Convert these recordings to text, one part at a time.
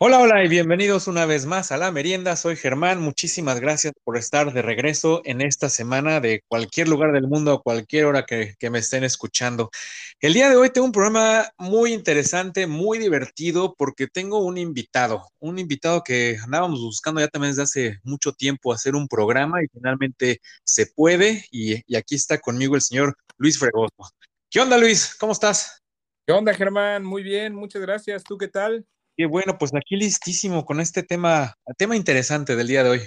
Hola, hola y bienvenidos una vez más a La Merienda. Soy Germán. Muchísimas gracias por estar de regreso en esta semana de cualquier lugar del mundo, a cualquier hora que, me estén escuchando. El día de hoy tengo un programa muy interesante, muy divertido, porque tengo un invitado, un invitado que andábamos buscando ya también desde hace mucho tiempo hacer un programa y finalmente se puede. Y, y aquí está conmigo el señor Luis Fregoso. ¿Qué onda, Luis? ¿Cómo estás? ¿Qué onda, Germán? Muy bien, muchas gracias. ¿Tú qué tal? Qué bueno, pues aquí listísimo con este tema, tema interesante del día de hoy.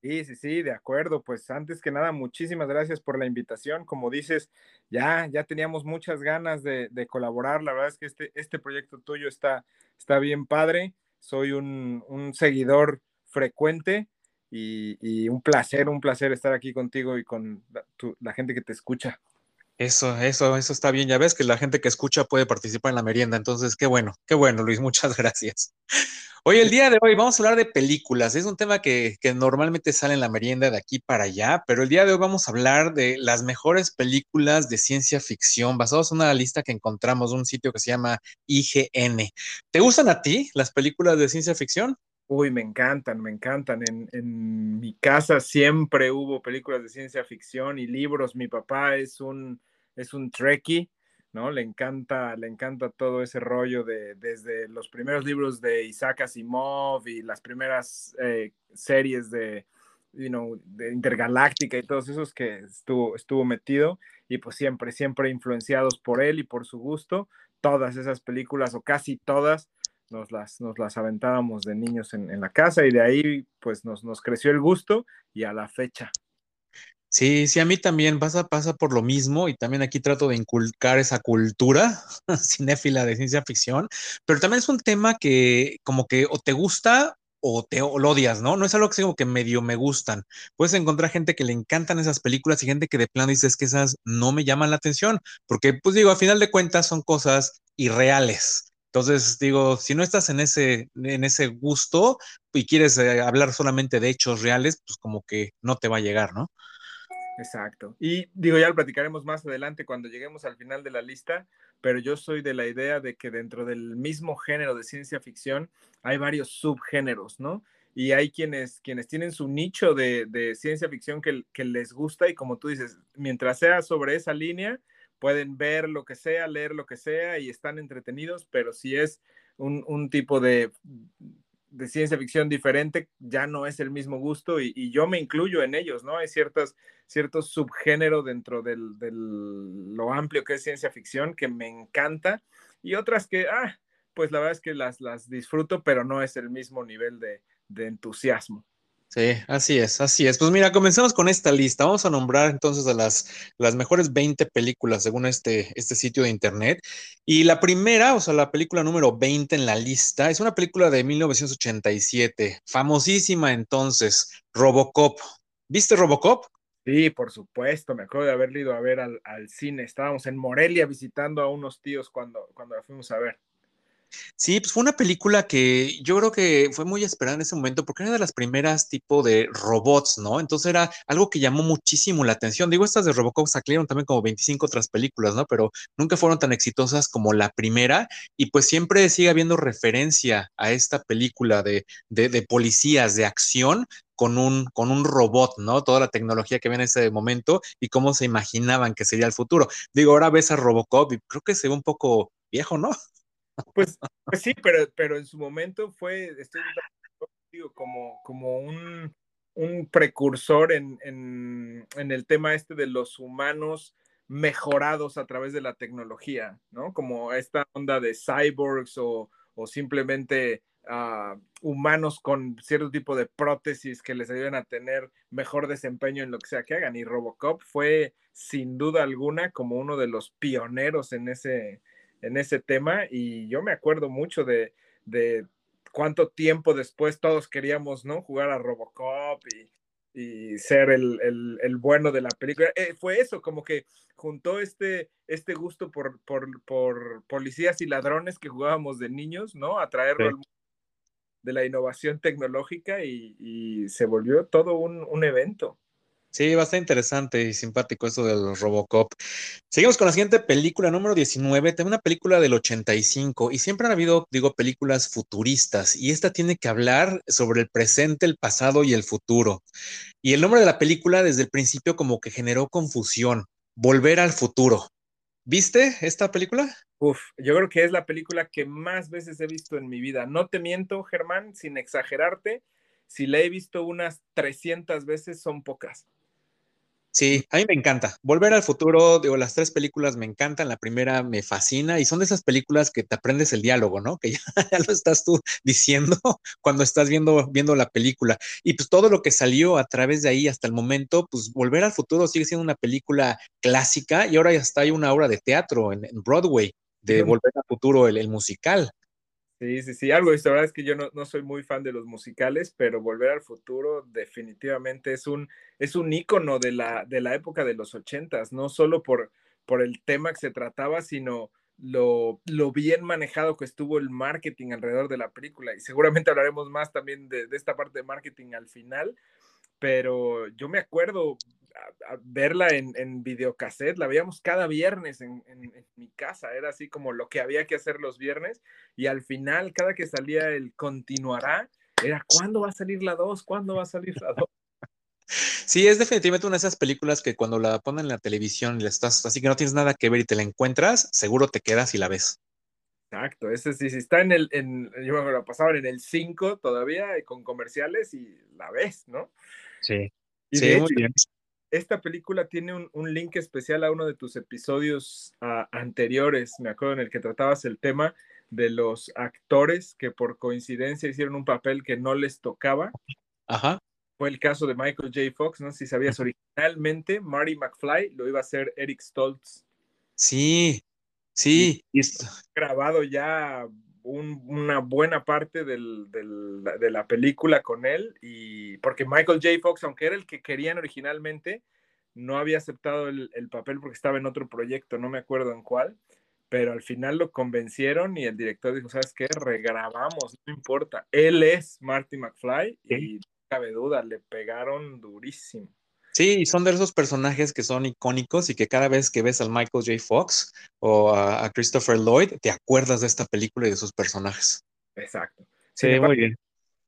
Sí, sí, sí, de acuerdo. Pues antes que nada, muchísimas gracias por la invitación. Como dices, ya, ya teníamos muchas ganas de, colaborar. La verdad es que este, este proyecto tuyo está, está bien padre. Soy un, un seguidor frecuente y, y, un placer, un placer estar aquí contigo y con la gente que te escucha. Eso, eso, eso está bien. Ya ves que la gente que escucha puede participar en la merienda. Entonces, qué bueno, qué bueno, Luis. Muchas gracias. Hoy, el día de hoy, vamos a hablar de películas. Es un tema que, que, normalmente sale en la merienda de aquí para allá, pero el día de hoy vamos a hablar de las mejores películas de ciencia ficción basados en una lista que encontramos en un sitio que se llama IGN. ¿Te gustan a ti las películas de ciencia ficción? Uy, me encantan, me encantan. En, en, mi casa siempre hubo películas de ciencia ficción y libros. Mi papá es un, es un trekkie, ¿no? Le encanta, le encanta todo ese rollo de desde los primeros libros de Isaac Asimov y las primeras eh, series de, you know, de Intergaláctica y todos esos que estuvo, estuvo metido y pues siempre, siempre influenciados por él y por su gusto. Todas esas películas o casi todas nos las, nos las aventábamos de niños en, en, la casa y de ahí pues nos, nos creció el gusto y a la fecha. Sí, sí, a mí también pasa, pasa por lo mismo y también aquí trato de inculcar esa cultura cinéfila de ciencia ficción, pero también es un tema que como que o te gusta o te lo odias, ¿no? No es algo que sea como que medio me gustan. Puedes encontrar gente que le encantan esas películas y gente que de plano dices que esas no me llaman la atención, porque pues digo, a final de cuentas son cosas irreales. Entonces, digo, si no estás en ese, en ese gusto y quieres eh, hablar solamente de hechos reales, pues como que no te va a llegar, ¿no? Exacto. Y digo, ya lo platicaremos más adelante cuando lleguemos al final de la lista, pero yo soy de la idea de que dentro del mismo género de ciencia ficción hay varios subgéneros, ¿no? Y hay quienes, quienes tienen su nicho de, ciencia ficción que les gusta y como tú dices, mientras sea sobre esa línea, pueden ver lo que sea, leer lo que sea y están entretenidos, pero si es un, un tipo de, de, ciencia ficción diferente, ya no es el mismo gusto y, yo me incluyo en ellos, ¿no? Hay ciertas, ciertos subgéneros dentro del, del, lo amplio que es ciencia ficción que me encanta y otras que, ah, pues la verdad es que las, las disfruto, pero no es el mismo nivel de, de entusiasmo. Sí, así es, así es. Pues mira, comencemos con esta lista. Vamos a nombrar entonces a las, las mejores 20 películas según este, este sitio de internet. Y la primera, o sea, la película número 20 en la lista, es una película de 1987, famosísima entonces, Robocop. ¿Viste Robocop? Sí, por supuesto, me acuerdo de haber ido a ver al, al cine. Estábamos en Morelia visitando a unos tíos cuando, cuando la fuimos a ver. Sí, pues fue una película que yo creo que fue muy esperada en ese momento porque era de las primeras tipo de robots, ¿no? Entonces era algo que llamó muchísimo la atención. Digo, estas de Robocop salieron también como 25 otras películas, ¿no? Pero nunca fueron tan exitosas como la primera y pues siempre sigue habiendo referencia a esta película de, de, de policías, de acción, con un, con un robot, ¿no? Toda la tecnología que había en ese momento y cómo se imaginaban que sería el futuro. Digo, ahora ves a Robocop y creo que se ve un poco viejo, ¿no? Pues, pues, sí, pero, pero en su momento fue, estoy digo, como, como un, un precursor en, en, el tema este de los humanos mejorados a través de la tecnología, ¿no? Como esta onda de cyborgs o, o simplemente uh, humanos con cierto tipo de prótesis que les ayuden a tener mejor desempeño en lo que sea que hagan. Y Robocop fue sin duda alguna como uno de los pioneros en ese, en ese tema y yo me acuerdo mucho de, de cuánto tiempo después todos queríamos, ¿no? Jugar a Robocop y, y ser el, el, el, bueno de la película. Eh, fue eso, como que juntó este, este gusto por, por, por, policías y ladrones que jugábamos de niños, ¿no? A traerlo sí. al de la innovación tecnológica y, y se volvió todo un, un evento. Sí, bastante interesante y simpático eso del Robocop. Seguimos con la siguiente película, número 19, Tengo una película del 85 y siempre han habido, digo, películas futuristas y esta tiene que hablar sobre el presente, el pasado y el futuro. Y el nombre de la película desde el principio como que generó confusión, Volver al futuro. ¿Viste esta película? Uf, yo creo que es la película que más veces he visto en mi vida. No te miento, Germán, sin exagerarte, si la he visto unas 300 veces, son pocas. Sí, a mí me encanta. Volver al futuro, digo, las tres películas me encantan. La primera me fascina y son de esas películas que te aprendes el diálogo, ¿no? Que ya, lo estás tú diciendo cuando estás viendo, viendo la película. Y pues todo lo que salió a través de ahí hasta el momento, pues Volver al futuro sigue siendo una película clásica y ahora ya está hay una obra de teatro en, Broadway de Volver al futuro, el musical. Sí, sí, sí, algo. La verdad es que yo no, soy muy fan de los musicales, pero Volver al Futuro definitivamente es un, es un ícono de la, de la época de los ochentas, no solo por, por el tema que se trataba, sino lo, lo, bien manejado que estuvo el marketing alrededor de la película. Y seguramente hablaremos más también de, de esta parte de marketing al final, pero yo me acuerdo verla en, en videocassette, la veíamos cada viernes en, mi casa, era así como lo que había que hacer los viernes, y al final, cada que salía el continuará, era ¿cuándo va a salir la 2? ¿Cuándo va a salir la 2? Sí, es definitivamente una de esas películas que cuando la ponen en la televisión y la estás así que no tienes nada que ver y te la encuentras, seguro te quedas y la ves. Exacto, ese sí, si está en el, en, yo me lo pasaban en el 5 todavía con comerciales y la ves, ¿no? Sí. sí, muy bien esta película tiene un, link especial a uno de tus episodios ah, anteriores, me acuerdo, en el que tratabas el tema de los actores que por coincidencia hicieron un papel que no les tocaba. Ajá. Fue el caso de Michael J. Fox, no si sabías, originalmente Marty McFly lo iba a hacer Eric Stoltz. Sí, sí. Y, grabado ya una buena parte de la película con él, y porque Michael J. Fox, aunque era el que querían originalmente, no había aceptado el, papel porque estaba en otro proyecto, no me acuerdo en cuál, pero al final lo convencieron y el director dijo, ¿sabes qué? Regrabamos, no importa. Él es Marty McFly y no cabe duda, le pegaron durísimo. Sí, son de esos personajes que son icónicos y que cada vez que ves al Michael J. Fox o a, Christopher Lloyd, te acuerdas de esta película y de sus personajes. Exacto. Sí, muy bien.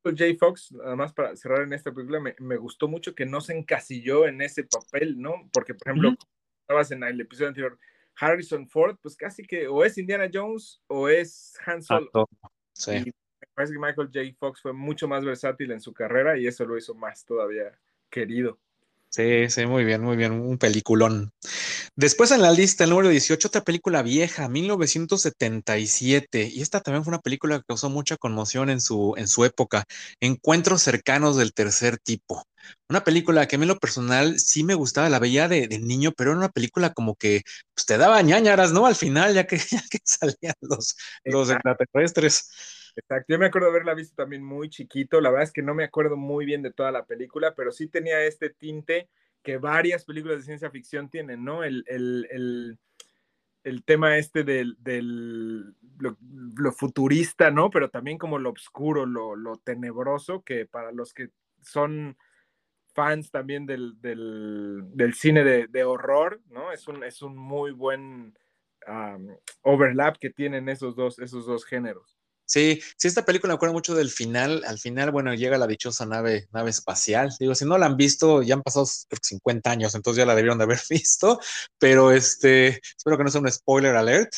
Michael J. Fox, además para cerrar en esta película, me, gustó mucho que no se encasilló en ese papel, ¿no? Porque, por ejemplo, estabas en el episodio anterior, Harrison Ford, pues casi que o es Indiana Jones o es Han Solo. Sí. Y me parece que Michael J. Fox fue mucho más versátil en su carrera y eso lo hizo más todavía querido. Sí, sí, muy bien, muy bien, un peliculón. Después en la lista, el número 18, otra película vieja, 1977, y esta también fue una película que causó mucha conmoción en su, en su época, Encuentros cercanos del tercer tipo. Una película que a mí en lo personal sí me gustaba, la veía de, niño, pero era una película como que pues, te daba ñañaras, ¿no? Al final, ya que, ya que salían los, los extraterrestres. Exacto, yo me acuerdo de haberla visto también muy chiquito, la verdad es que no me acuerdo muy bien de toda la película, pero sí tenía este tinte que varias películas de ciencia ficción tienen, ¿no? El, tema este del, lo, futurista, ¿no? Pero también como lo oscuro, lo, tenebroso, que para los que son fans también del, cine de, horror, ¿no? Es un, es un muy buen overlap que tienen esos dos, esos dos géneros. Sí, sí, esta película me acuerdo mucho del final. Al final, bueno, llega la dichosa nave, nave espacial. Digo, si no la han visto, ya han pasado creo 50 años, entonces ya la debieron de haber visto, pero este, espero que no sea un spoiler alert.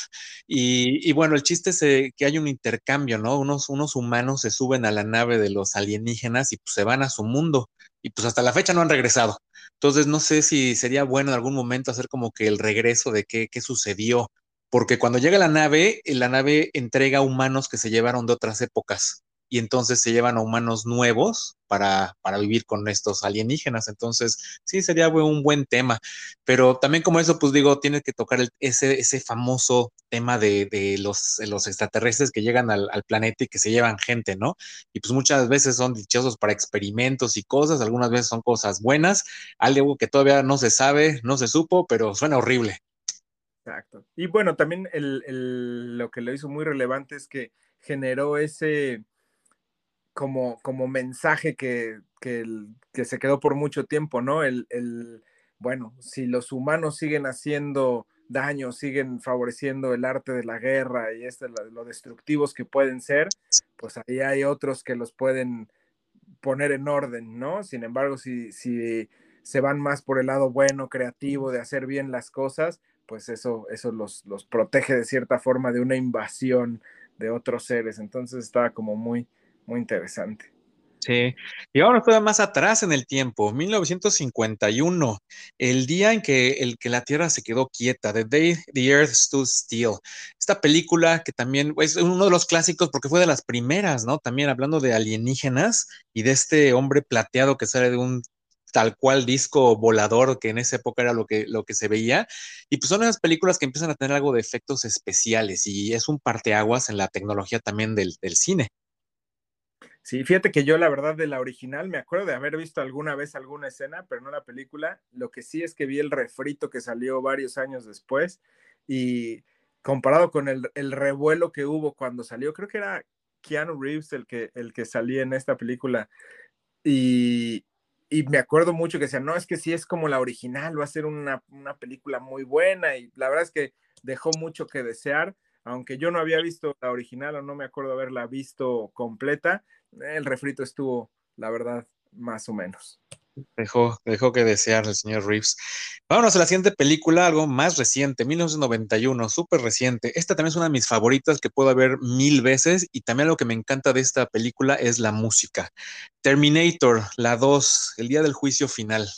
Y, bueno, el chiste es eh, que hay un intercambio, ¿no? Unos, unos humanos se suben a la nave de los alienígenas y pues se van a su mundo. Y pues hasta la fecha no han regresado. Entonces no sé si sería bueno en algún momento hacer como que el regreso de qué, qué sucedió porque cuando llega la nave, eh, la nave entrega humanos que se llevaron de otras épocas y entonces se llevan a humanos nuevos para, para vivir con estos alienígenas. Entonces, sí, sería un buen tema. Pero también como eso, pues digo, tiene que tocar ese, ese famoso tema de, los, los, extraterrestres que llegan al, al, planeta y que se llevan gente, ¿no? Y pues muchas veces son dichosos para experimentos y cosas, algunas veces son cosas buenas, algo que todavía no se sabe, no se supo, pero suena horrible. Exacto. Y bueno, también lo que lo hizo muy relevante es que generó ese, como, como mensaje que, que, que, se quedó por mucho tiempo, ¿no? El, el, bueno, si los humanos siguen haciendo daño, siguen favoreciendo el arte de la guerra y este, lo, lo destructivos que pueden ser, pues ahí hay otros que los pueden poner en orden, ¿no? Sin embargo, si, si se van más por el lado bueno, creativo, de hacer bien las cosas, pues eso, eso los, los protege de cierta forma de una invasión de otros seres. Entonces estaba como muy, muy interesante. Sí, y ahora todavía más atrás en el tiempo, 1951, el día en que, el que la Tierra se quedó quieta, The Day the Earth Stood Still. Esta película que también es uno de los clásicos porque fue de las primeras, ¿no? También hablando de alienígenas y de este hombre plateado que sale de un tal cual disco volador que en esa época era lo que, lo que se veía. Y pues son esas películas que empiezan a tener algo de efectos especiales y es un parteaguas en la tecnología también del, cine. Sí, fíjate que yo la verdad de la original me acuerdo de haber visto alguna vez alguna escena, pero no la película. Lo que sí es que vi el refrito que salió varios años después y comparado con el, el revuelo que hubo cuando salió, creo que era Keanu Reeves el que, el que salía en esta película y, y me acuerdo mucho que decían, no, es que sí es como la original, va a ser una, una película muy buena y la verdad es que dejó mucho que desear aunque yo no había visto la original o no me acuerdo haberla visto completa, el refrito estuvo, la verdad, más o menos. Dejó, dejó que desear el señor Reeves. Vámonos a la siguiente película, algo más reciente, 1991, súper reciente. Esta también es una de mis favoritas que puedo ver mil veces y también lo que me encanta de esta película es la música. Terminator, la 2, el día del juicio final.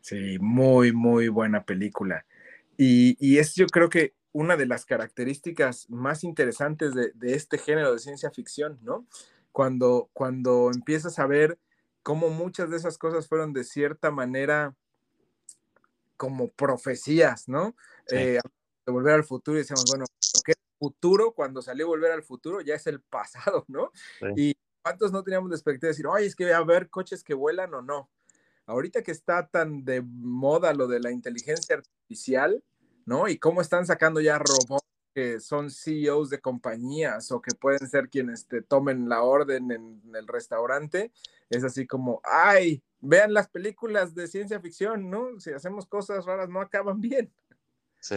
Sí, muy, muy buena película. Y, y es yo creo que una de las características más interesantes de, este género de ciencia ficción, ¿no? Cuando, cuando empiezas a ver cómo muchas de esas cosas fueron de cierta manera como profecías, ¿no? Eh, de volver al futuro y decíamos, bueno, lo que es futuro cuando salió Volver al Futuro ya es el pasado, ¿no? Y cuántos no teníamos la expectativa de decir, oye, es que a ver coches que vuelan o no. Ahorita que está tan de moda lo de la inteligencia artificial, ¿no? Y cómo están sacando ya robots que son CEOs de compañías o que pueden ser quienes te tomen la orden en, el restaurante, es así como, ay, vean las películas de ciencia ficción, ¿no? Si hacemos cosas raras no acaban bien. Sí,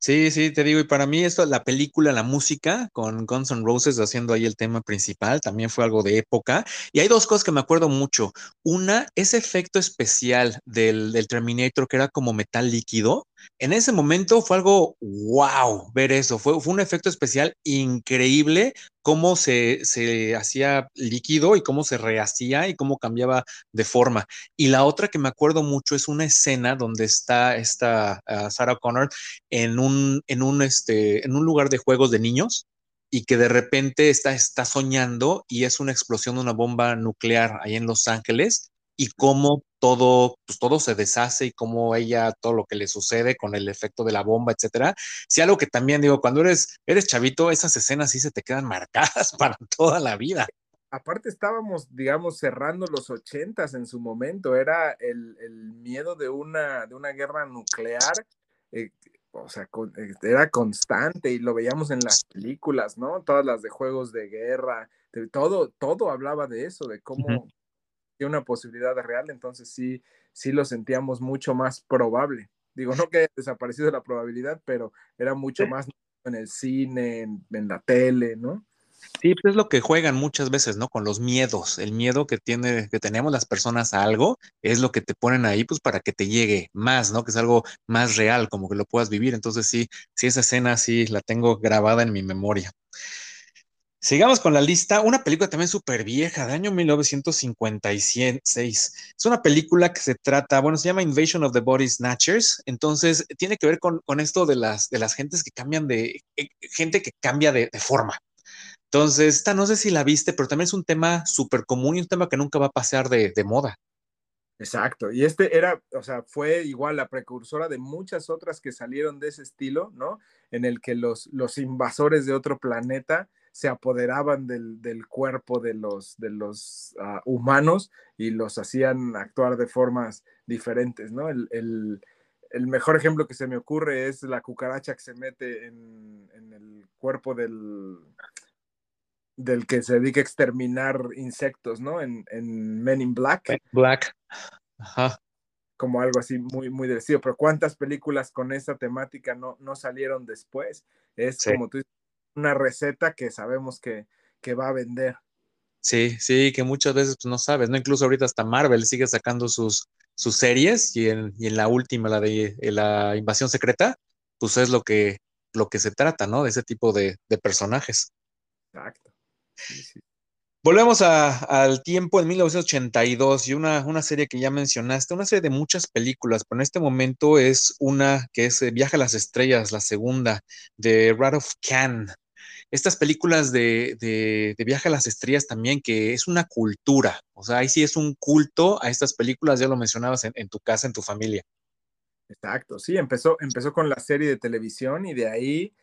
sí, sí, te digo, y para mí esto, la película, la música, con Guns N' Roses haciendo ahí el tema principal, también fue algo de época. Y hay dos cosas que me acuerdo mucho. Una, ese efecto especial del, del Terminator que era como metal líquido, en ese momento fue algo wow ver eso, fue, fue un efecto especial increíble cómo se, se, hacía líquido y cómo se rehacía y cómo cambiaba de forma. Y la otra que me acuerdo mucho es una escena donde está esta uh, Sarah Connor en un, en, un, este, en un lugar de juegos de niños y que de repente está, está soñando y es una explosión de una bomba nuclear ahí en Los Ángeles y cómo todo, pues todo se deshace y cómo ella, todo lo que le sucede con el efecto de la bomba, etcétera. Sí, algo que también digo, cuando eres, eres chavito, esas escenas sí se te quedan marcadas para toda la vida. Aparte estábamos, digamos, cerrando los ochentas en su momento, era el, el miedo de una, de una guerra nuclear, eh, o sea, con, eh, era constante y lo veíamos en las películas, ¿no? Todas las de juegos de guerra, de, todo, todo hablaba de eso, de cómo, uh -huh una posibilidad real, entonces sí, sí lo sentíamos mucho más probable. Digo, no que haya desaparecido la probabilidad, pero era mucho más en el cine, en, en la tele, ¿no? Sí, pues es lo que juegan muchas veces, ¿no? Con los miedos. El miedo que tiene, que tenemos las personas a algo, es lo que te ponen ahí, pues para que te llegue más, ¿no? Que es algo más real, como que lo puedas vivir. Entonces, sí, sí, esa escena sí la tengo grabada en mi memoria. Sigamos con la lista. Una película también súper vieja, de año 1956. Es una película que se trata, bueno, se llama Invasion of the Body Snatchers. Entonces, tiene que ver con, con esto de las, de las gentes que cambian de, eh, gente que cambia de, forma. Entonces, esta no sé si la viste, pero también es un tema súper común y un tema que nunca va a pasar de, de moda. Exacto, y este era, o sea, fue igual la precursora de muchas otras que salieron de ese estilo, ¿no? En el que los, los invasores de otro planeta se apoderaban del, del cuerpo de los, de los uh, humanos y los hacían actuar de formas diferentes, ¿no? El, el, el, mejor ejemplo que se me ocurre es la cucaracha que se mete en, en el cuerpo del, del que se dedica a exterminar insectos, ¿no? En, en Men in Black. Black. Ajá. Como algo así muy, muy decido. Pero ¿cuántas películas con esa temática no, no salieron después? Es como tú dices, una receta que sabemos que, que va a vender. Sí, sí, que muchas veces pues, no sabes, ¿no? Incluso ahorita hasta Marvel sigue sacando sus, sus series y en, y en la última, la de la invasión secreta, pues es lo que, lo que se trata, ¿no? De ese tipo de, de personajes. Exacto. Sí, sí. Volvemos a, al tiempo en 1982 y una, una, serie que ya mencionaste, una serie de muchas películas, pero en este momento es una que es eh, Viaja a las Estrellas, la segunda, de Radolf Kahn. Estas películas de, de, de, Viaje a las Estrellas también, que es una cultura, o sea, ahí sí es un culto a estas películas, ya lo mencionabas en, en tu casa, en tu familia. Exacto, sí, empezó, empezó con la serie de televisión y de ahí,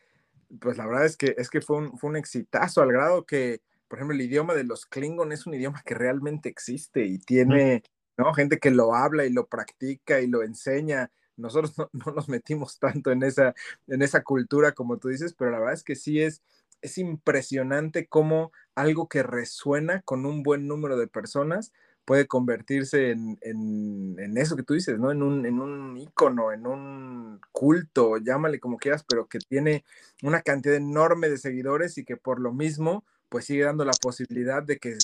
pues la verdad es que, es que fue, un, fue un exitazo al grado que por ejemplo, el idioma de los Klingon es un idioma que realmente existe y tiene, ¿no? Gente que lo habla y lo practica y lo enseña. Nosotros no, no, nos metimos tanto en esa, en esa cultura como tú dices, pero la verdad es que sí es, es impresionante cómo algo que resuena con un buen número de personas puede convertirse en, en, eso que tú dices, ¿no? En un, en un ícono, en un culto, llámale como quieras, pero que tiene una cantidad enorme de seguidores y que por lo mismo pues sigue dando la posibilidad de que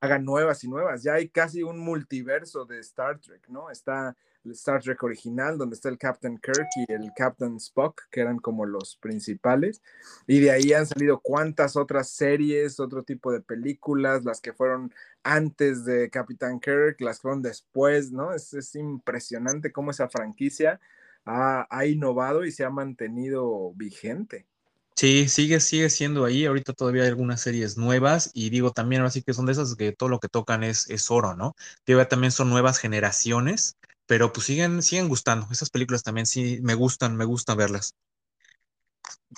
hagan nuevas y nuevas. Ya hay casi un multiverso de Star Trek, ¿no? Está el Star Trek original, donde está el Captain Kirk y el Captain Spock, que eran como los principales. Y de ahí han salido cuántas otras series, otro tipo de películas, las que fueron antes de Captain Kirk, las que fueron después, ¿no? Es, es impresionante cómo esa franquicia ha, ha innovado y se ha mantenido vigente. Sí, sigue, sigue siendo ahí. Ahorita todavía hay algunas series nuevas y digo también ahora sí que son de esas que todo lo que tocan es, es oro, ¿no? Digo, también son nuevas generaciones, pero pues siguen, siguen gustando. Esas películas también sí me gustan, me gusta verlas.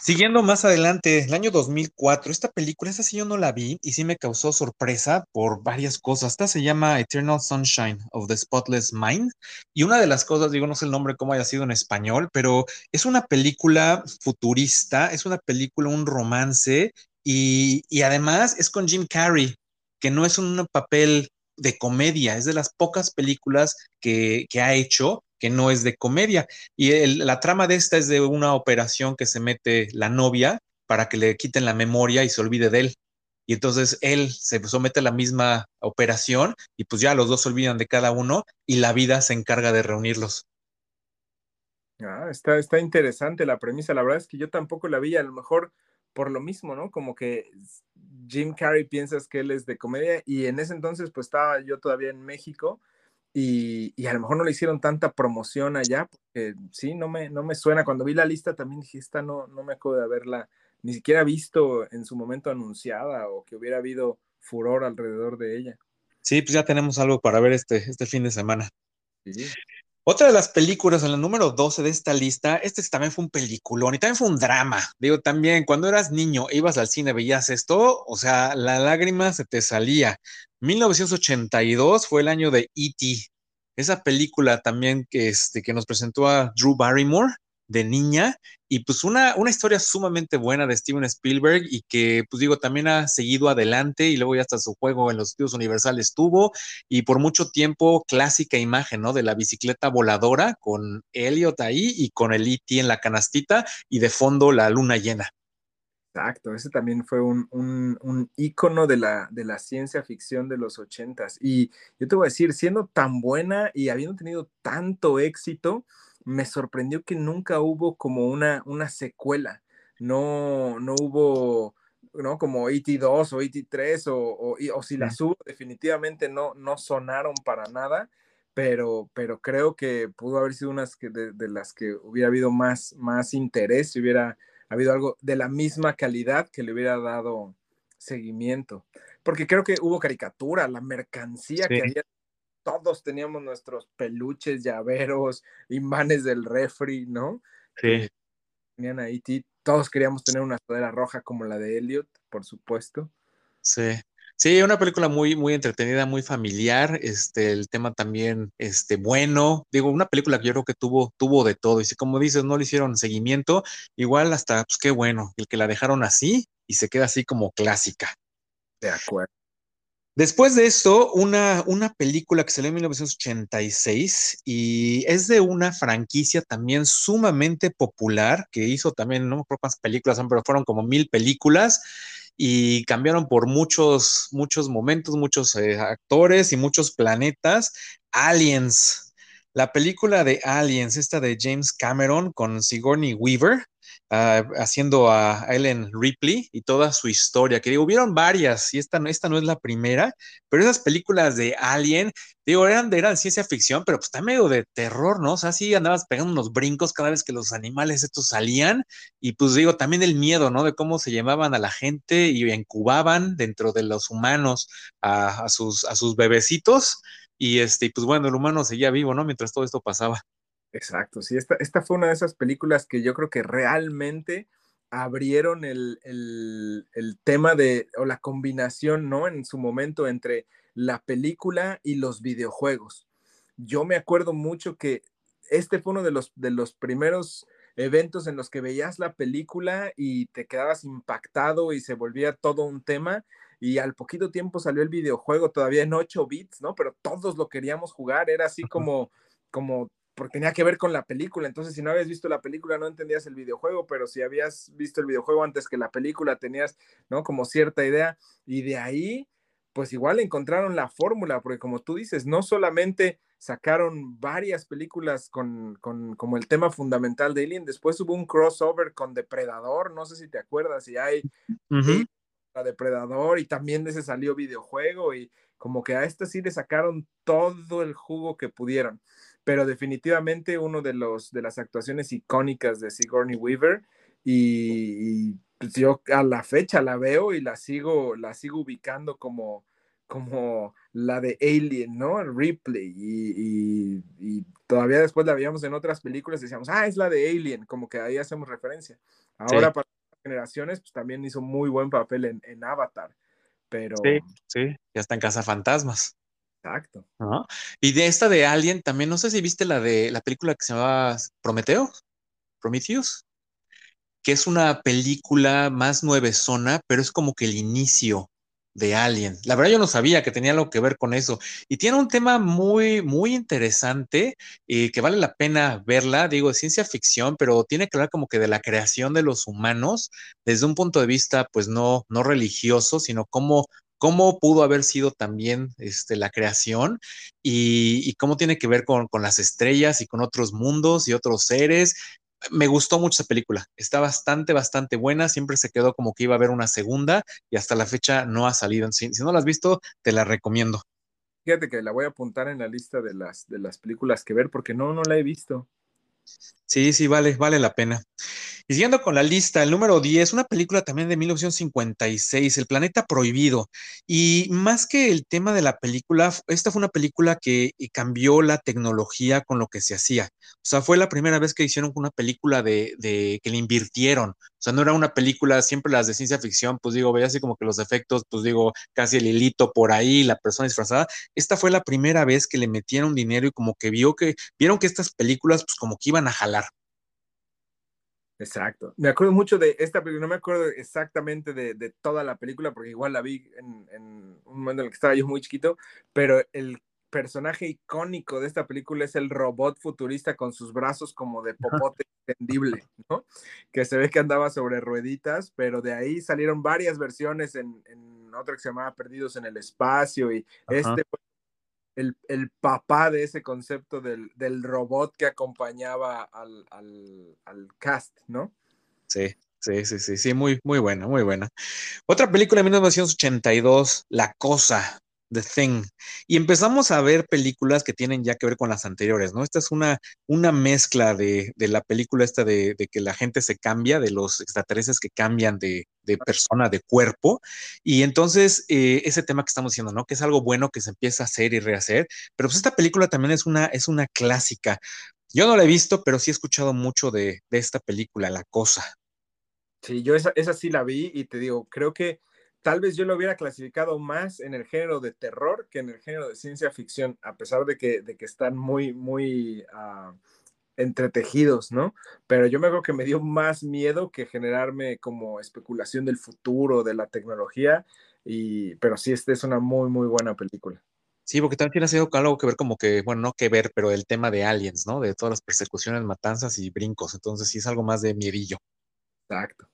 Siguiendo más adelante, el año 2004, esta película, esa sí yo no la vi y sí me causó sorpresa por varias cosas. Esta se llama Eternal Sunshine of the Spotless Mind y una de las cosas, digo, no sé el nombre cómo haya sido en español, pero es una película futurista, es una película, un romance y, y además es con Jim Carrey, que no es un papel de comedia, es de las pocas películas que, que ha hecho que no es de comedia. Y la trama de esta es de una operación que se mete la novia para que le quiten la memoria y se olvide de él. Y entonces él se somete a la misma operación y pues ya los dos se olvidan de cada uno y la vida se encarga de reunirlos. Ah, está, está interesante la premisa. La verdad es que yo tampoco la vi, a lo mejor por lo mismo, ¿no? Como que Jim Carrey piensas que él es de comedia y en ese entonces pues estaba yo todavía en México y, y, a lo mejor no le hicieron tanta promoción allá, porque sí, no me, no me suena. Cuando vi la lista también dije, esta no, no me acuerdo de haberla ni siquiera visto en su momento anunciada o que hubiera habido furor alrededor de ella. Sí, pues ya tenemos algo para ver este, este fin de semana. Sí. Otra de las películas en la número 12 de esta lista, este también fue un peliculón y también fue un drama. Digo, también cuando eras niño, ibas al cine, veías esto, o sea, la lágrima se te salía. 1982 fue el año de E.T. Esa película también que, este, que nos presentó a Drew Barrymore de niña y pues una, una historia sumamente buena de Steven Spielberg y que pues digo también ha seguido adelante y luego ya hasta su juego en los estudios universales tuvo y por mucho tiempo clásica imagen, ¿no? De la bicicleta voladora con Elliot ahí y con el E.T. en la canastita y de fondo la luna llena. Exacto, ese también fue un, un, ícono de la, de la ciencia ficción de los ochentas. Y yo te voy a decir, siendo tan buena y habiendo tenido tanto éxito, me sorprendió que nunca hubo como una, una secuela. No, no hubo, ¿no? Como ET2 o ET3 o, o, o si las hubo, definitivamente no, no sonaron para nada. Pero, pero creo que pudo haber sido unas que de, de las que hubiera habido más, más interés, si hubiera habido algo de la misma calidad que le hubiera dado seguimiento. Porque creo que hubo caricatura, la mercancía sí. que había. Todos teníamos nuestros peluches, llaveros, imanes del refri, ¿no? Sí. Tenían ahí, todos queríamos tener una sudadera roja como la de Elliot, por supuesto. Sí. Sí, una película muy, muy entretenida, muy familiar, este, el tema también, este, bueno, digo, una película que yo creo que tuvo, tuvo de todo, y si como dices, no le hicieron seguimiento, igual hasta, pues qué bueno, el que la dejaron así y se queda así como clásica. De acuerdo. Después de esto, una, una película que salió en 1986 y es de una franquicia también sumamente popular que hizo también, no me acuerdo cuántas películas pero fueron como mil películas y cambiaron por muchos, muchos momentos, muchos eh, actores y muchos planetas. Aliens, la película de Aliens, esta de James Cameron con Sigourney Weaver, uh, haciendo a Ellen Ripley y toda su historia, que digo, hubieron varias, y esta, esta no es la primera, pero esas películas de Alien, digo, eran de, eran ciencia ficción, pero pues está medio de terror, ¿no? O sea, sí andabas pegando unos brincos cada vez que los animales estos salían, y pues digo, también el miedo, ¿no? De cómo se llamaban a la gente y incubaban dentro de los humanos a, a sus, a sus bebecitos. Y este, pues bueno, el humano seguía vivo, ¿no? Mientras todo esto pasaba. Exacto, sí, esta, esta fue una de esas películas que yo creo que realmente abrieron el, el, el, tema de, o la combinación, ¿no? En su momento entre la película y los videojuegos. Yo me acuerdo mucho que este fue uno de los, de los primeros eventos en los que veías la película y te quedabas impactado y se volvía todo un tema. Y al poquito tiempo salió el videojuego, todavía en 8 bits, ¿no? Pero todos lo queríamos jugar, era así como, como porque tenía que ver con la película. Entonces, si no habías visto la película, no entendías el videojuego, pero si habías visto el videojuego antes que la película, tenías, ¿no? Como cierta idea. Y de ahí, pues igual encontraron la fórmula, porque como tú dices, no solamente sacaron varias películas con, con como el tema fundamental de Alien, después hubo un crossover con Depredador, no sé si te acuerdas, y hay la Depredador, y también de ese salió videojuego, y como que a este sí le sacaron todo el jugo que pudieron pero definitivamente uno de los de las actuaciones icónicas de Sigourney Weaver y, pues, yo a la fecha la veo y la sigo la sigo ubicando como como la de Alien, ¿no? Ripley y, y, todavía después la veíamos en otras películas y decíamos, ah, es la de Alien, como que ahí hacemos referencia. Ahora para las generaciones, pues también hizo muy buen papel en, en Avatar, pero... Sí, sí, ya está en Casa Fantasmas. Exacto. Y de esta de Alien, también no sé si viste la de la película que se llamaba Prometeo, Prometheus, que es una película más nuevezona, pero es como que el inicio de Alien. La verdad yo no sabía que tenía algo que ver con eso. Y tiene un tema muy, muy interesante y que vale la pena verla. Digo, es ciencia ficción, pero tiene que hablar como que de la creación de los humanos desde un punto de vista, pues no, no religioso, sino cómo cómo pudo haber sido también este, la creación y, cómo tiene que ver con, las estrellas y con otros mundos y otros seres. Me gustó mucho esa película, está bastante, bastante buena, siempre se quedó como que iba a haber una segunda y hasta la fecha no ha salido. Si, si no la has visto, te la recomiendo. Fíjate que la voy a apuntar en la lista de las, de las películas que ver porque no, no la he visto. Sí, sí, vale, vale la pena. Y siguiendo con la lista, el número 10, una película también de 1956, El Planeta Prohibido. Y más que el tema de la película, esta fue una película que cambió la tecnología con lo que se hacía. O sea, fue la primera vez que hicieron una película de que le invirtieron. O sea, no era una película, siempre las de ciencia ficción, pues digo, veía así como que los efectos, pues digo, casi el hilito por ahí, la persona disfrazada. Esta fue la primera vez que le metieron dinero y como que vio que, vieron que estas películas, pues como que iban a jalar. Exacto. Me acuerdo mucho de esta película, no me acuerdo exactamente de, de toda la película, porque igual la vi en, en, un momento en el que estaba yo muy chiquito, pero el personaje icónico de esta película es el robot futurista con sus brazos como de popote extendible, ¿no? Que se ve que andaba sobre rueditas, pero de ahí salieron varias versiones en, en otra que se llamaba Perdidos en el Espacio y este el, el, papá de ese concepto del, del robot que acompañaba al, al, al, cast, ¿no? Sí, sí, sí, sí, sí, muy, muy buena, muy buena. Otra película de 1982, La Cosa, The Thing. Y empezamos a ver películas que tienen ya que ver con las anteriores, ¿no? Esta es una, una mezcla de, de la película esta de, de, que la gente se cambia, de los extraterrestres que cambian de, de persona, de cuerpo. Y entonces, eh, ese tema que estamos diciendo, ¿no? Que es algo bueno que se empieza a hacer y rehacer. Pero pues esta película también es una, es una clásica. Yo no la he visto, pero sí he escuchado mucho de, de esta película, La Cosa. Sí, yo esa, esa sí la vi y te digo, creo que tal vez yo lo hubiera clasificado más en el género de terror que en el género de ciencia ficción, a pesar de que, de que están muy, muy uh, entretejidos, ¿no? Pero yo me creo que me dio más miedo que generarme como especulación del futuro, de la tecnología. y, pero sí, esta es una muy, muy buena película. Sí, porque también tiene sido algo que ver como que, bueno, no que ver, pero el tema de aliens, ¿no? De todas las persecuciones, matanzas y brincos. Entonces sí es algo más de miedillo. Exacto.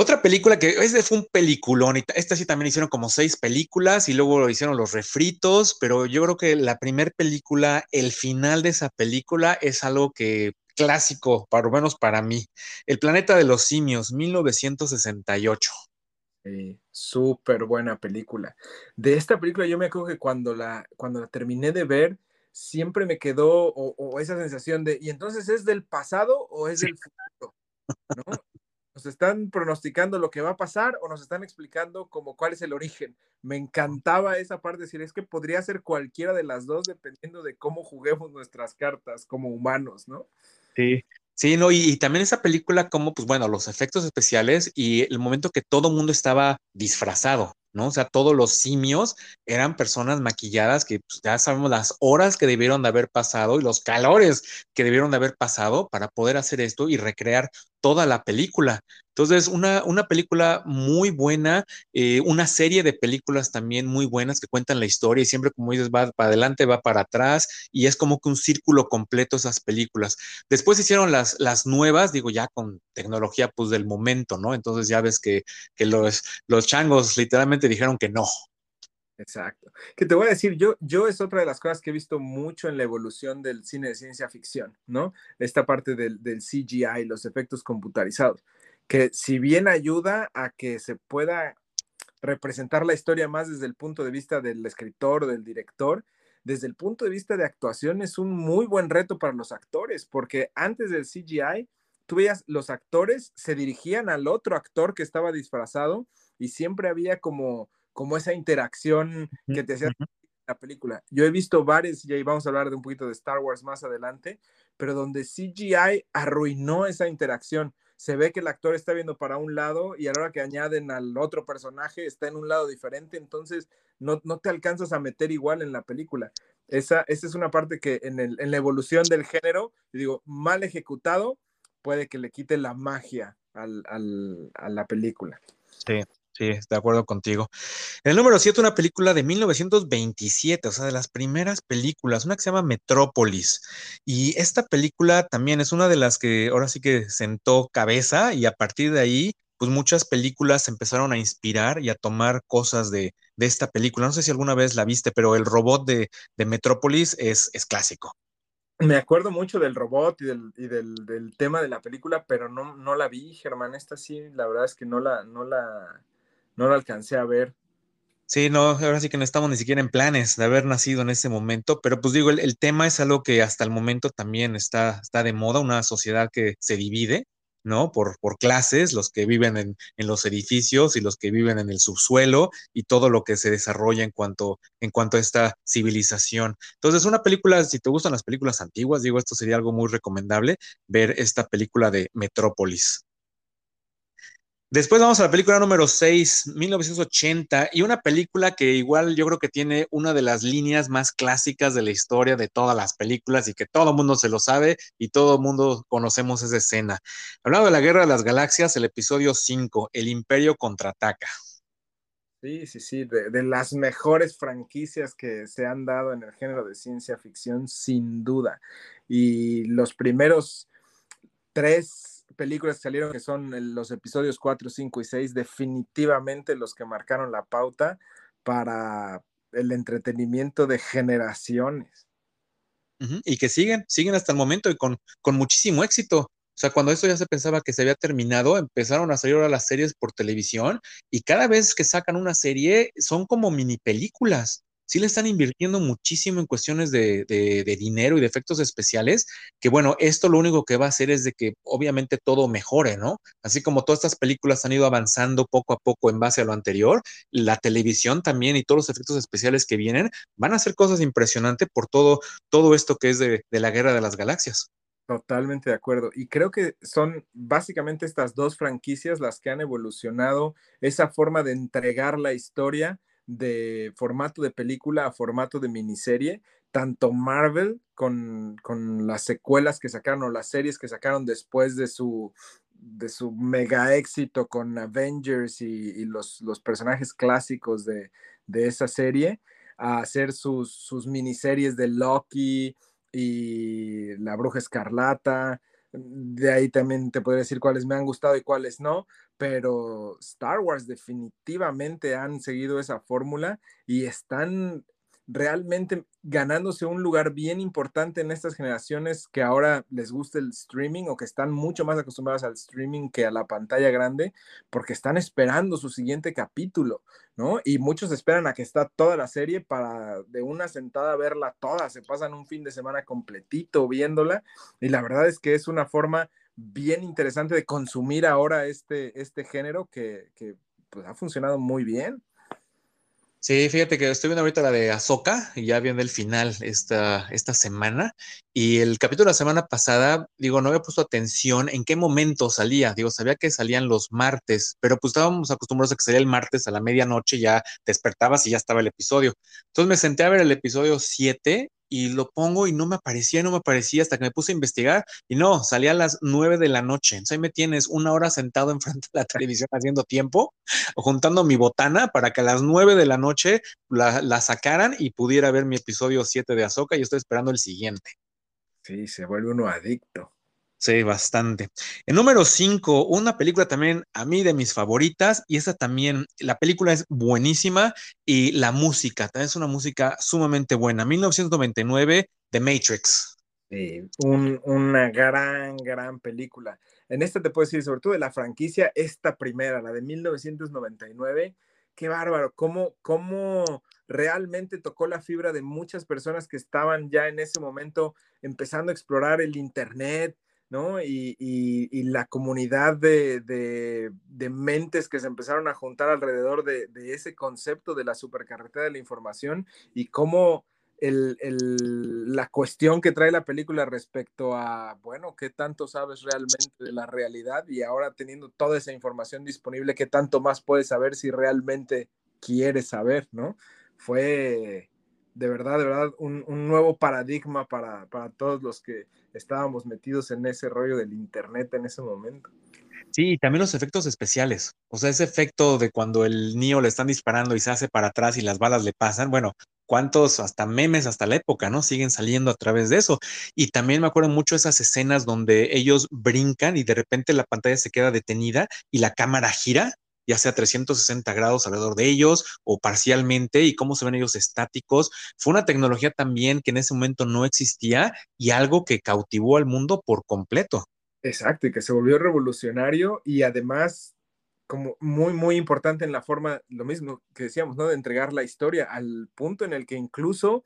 Otra película que fue un peliculón, y esta sí también hicieron como seis películas y luego lo hicieron los refritos, pero yo creo que la primera película, el final de esa película es algo que clásico, por lo menos para mí. El planeta de los simios, 1968. Sí, súper buena película. De esta película yo me acuerdo que cuando la, cuando la terminé de ver, siempre me quedó o, esa sensación de, ¿y entonces es del pasado o es del futuro? ¿No? ¿Nos están pronosticando lo que va a pasar o nos están explicando como cuál es el origen? Me encantaba esa parte, decir, es que podría ser cualquiera de las dos dependiendo de cómo juguemos nuestras cartas como humanos, ¿no? Sí, Sí, no, y, también esa película, como, pues bueno, los efectos especiales y el momento que todo mundo estaba disfrazado, ¿no? O sea, todos los simios eran personas maquilladas que pues, ya sabemos las horas que debieron de haber pasado y los calores que debieron de haber pasado para poder hacer esto y recrear toda la película. Entonces, una, una película muy buena, eh, una serie de películas también muy buenas que cuentan la historia y siempre, como dices, va para adelante, va para atrás y es como que un círculo completo esas películas. Después hicieron las, las nuevas, digo, ya con tecnología pues del momento, ¿no? Entonces ya ves que, que los, los changos literalmente dijeron que no, Exacto. Que te voy a decir, yo, yo es otra de las cosas que he visto mucho en la evolución del cine de ciencia ficción, ¿no? Esta parte del, del CGI, los efectos computarizados, que si bien ayuda a que se pueda representar la historia más desde el punto de vista del escritor del director, desde el punto de vista de actuación es un muy buen reto para los actores, porque antes del CGI, tú veías, los actores se dirigían al otro actor que estaba disfrazado y siempre había como como esa interacción que te hacía la película. Yo he visto varios, y ahí vamos a hablar de un poquito de Star Wars más adelante, pero donde CGI arruinó esa interacción. Se ve que el actor está viendo para un lado y a la hora que añaden al otro personaje está en un lado diferente, entonces no, no te alcanzas a meter igual en la película. Esa, esa es una parte que en, el, en la evolución del género, digo, mal ejecutado, puede que le quite la magia al, al, a la película. Sí, Sí, de acuerdo contigo. El número 7, una película de 1927, o sea, de las primeras películas, una que se llama Metrópolis. Y esta película también es una de las que ahora sí que sentó cabeza y a partir de ahí, pues muchas películas empezaron a inspirar y a tomar cosas de, esta película. No sé si alguna vez la viste, pero el robot de, Metrópolis es, es clásico me acuerdo mucho del robot y, del, y del, del, tema de la película, pero no, no la vi, Germán. Esta sí, la verdad es que no la, no la, no lo alcancé a ver. Sí, no, ahora sí que no estamos ni siquiera en planes de haber nacido en ese momento, pero pues digo, el, tema es algo que hasta el momento también está, está de moda, una sociedad que se divide, ¿no? Por, por clases, los que viven en, en, los edificios y los que viven en el subsuelo y todo lo que se desarrolla en cuanto, en cuanto a esta civilización. Entonces, una película, si te gustan las películas antiguas, digo, esto sería algo muy recomendable, ver esta película de Metrópolis. Después vamos a la película número 6, 1980, y una película que igual yo creo que tiene una de las líneas más clásicas de la historia de todas las películas y que todo el mundo se lo sabe y todo el mundo conocemos esa escena. Hablando de la Guerra de las Galaxias, el episodio 5, El Imperio contraataca. Sí, sí, sí, de, de las mejores franquicias que se han dado en el género de ciencia ficción, sin duda. Y los primeros tres películas que salieron, que son los episodios 4, 5 y 6, definitivamente los que marcaron la pauta para el entretenimiento de generaciones. Y que siguen, siguen hasta el momento y con, con muchísimo éxito. O sea, cuando esto ya se pensaba que se había terminado, empezaron a salir ahora las series por televisión y cada vez que sacan una serie son como mini películas sí le están invirtiendo muchísimo en cuestiones de, dinero y de efectos especiales, que bueno, esto lo único que va a hacer es de que obviamente todo mejore, ¿no? Así como todas estas películas han ido avanzando poco a poco en base a lo anterior, la televisión también y todos los efectos especiales que vienen van a hacer cosas impresionantes por todo, todo esto que es de, de la guerra de las galaxias. Totalmente de acuerdo. Y creo que son básicamente estas dos franquicias las que han evolucionado esa forma de entregar la historia de formato de película a formato de miniserie, tanto Marvel con, las secuelas que sacaron o las series que sacaron después de su, de su mega éxito con Avengers y, los, los, personajes clásicos de, esa serie a hacer sus, sus, miniseries de Loki y La Bruja Escarlata. De ahí también te podría decir cuáles me han gustado y cuáles no, pero Star Wars definitivamente han seguido esa fórmula y están realmente ganándose un lugar bien importante en estas generaciones que ahora les gusta el streaming o que están mucho más acostumbrados al streaming que a la pantalla grande, porque están esperando su siguiente capítulo, ¿no? Y muchos esperan a que está toda la serie para de una sentada verla toda, se pasan un fin de semana completito viéndola y la verdad es que es una forma bien interesante de consumir ahora este, este género que, que pues, ha funcionado muy bien. Sí, fíjate que estoy viendo ahorita la de Azoka y ya viendo el final esta, esta semana. Y el capítulo de la semana pasada, digo, no había puesto atención en qué momento salía. Digo, sabía que salían los martes, pero pues estábamos acostumbrados a que salía el martes a la medianoche, ya despertabas y ya estaba el episodio. Entonces me senté a ver el episodio 7 y lo pongo y no me aparecía, no me aparecía hasta que me puse a investigar y no, salía a las nueve de la noche. Entonces ahí me tienes una hora sentado enfrente de la televisión haciendo tiempo, juntando mi botana para que a las nueve de la noche la, la sacaran y pudiera ver mi episodio 7 de Azoka y estoy esperando el siguiente. Sí, se vuelve uno adicto. Sí, bastante. En número 5, una película también a mí de mis favoritas, y esa también, la película es buenísima y la música, también es una música sumamente buena. 1999, The Matrix. Sí, una gran, gran película. En esta te puedo decir, sobre todo de la franquicia, esta primera, la de 1999, qué bárbaro, cómo, cómo realmente tocó la fibra de muchas personas que estaban ya en ese momento empezando a explorar el Internet, ¿no? Y, la comunidad de, mentes que se empezaron a juntar alrededor de, ese concepto de la supercarretera de la información y cómo la cuestión que trae la película respecto a, bueno, ¿qué tanto sabes realmente de la realidad? Y ahora teniendo toda esa información disponible, ¿qué tanto más puedes saber si realmente quieres saber, ¿no? Fue de verdad, de verdad, un, nuevo paradigma para, para todos los que estábamos metidos en ese rollo del Internet en ese momento. Sí, y también los efectos especiales. O sea, ese efecto de cuando el niño le están disparando y se hace para atrás y las balas le pasan. Bueno, cuántos hasta memes hasta la época, ¿no? Siguen saliendo a través de eso. Y también me acuerdo mucho esas escenas donde ellos brincan y de repente la pantalla se queda detenida y la cámara gira ya sea 360 grados alrededor de ellos o parcialmente y cómo se ven ellos estáticos. Fue una tecnología también que en ese momento no existía y algo que cautivó al mundo por completo. Exacto, y que se volvió revolucionario y además como muy, muy importante en la forma, lo mismo que decíamos, ¿no? De entregar la historia al punto en el que incluso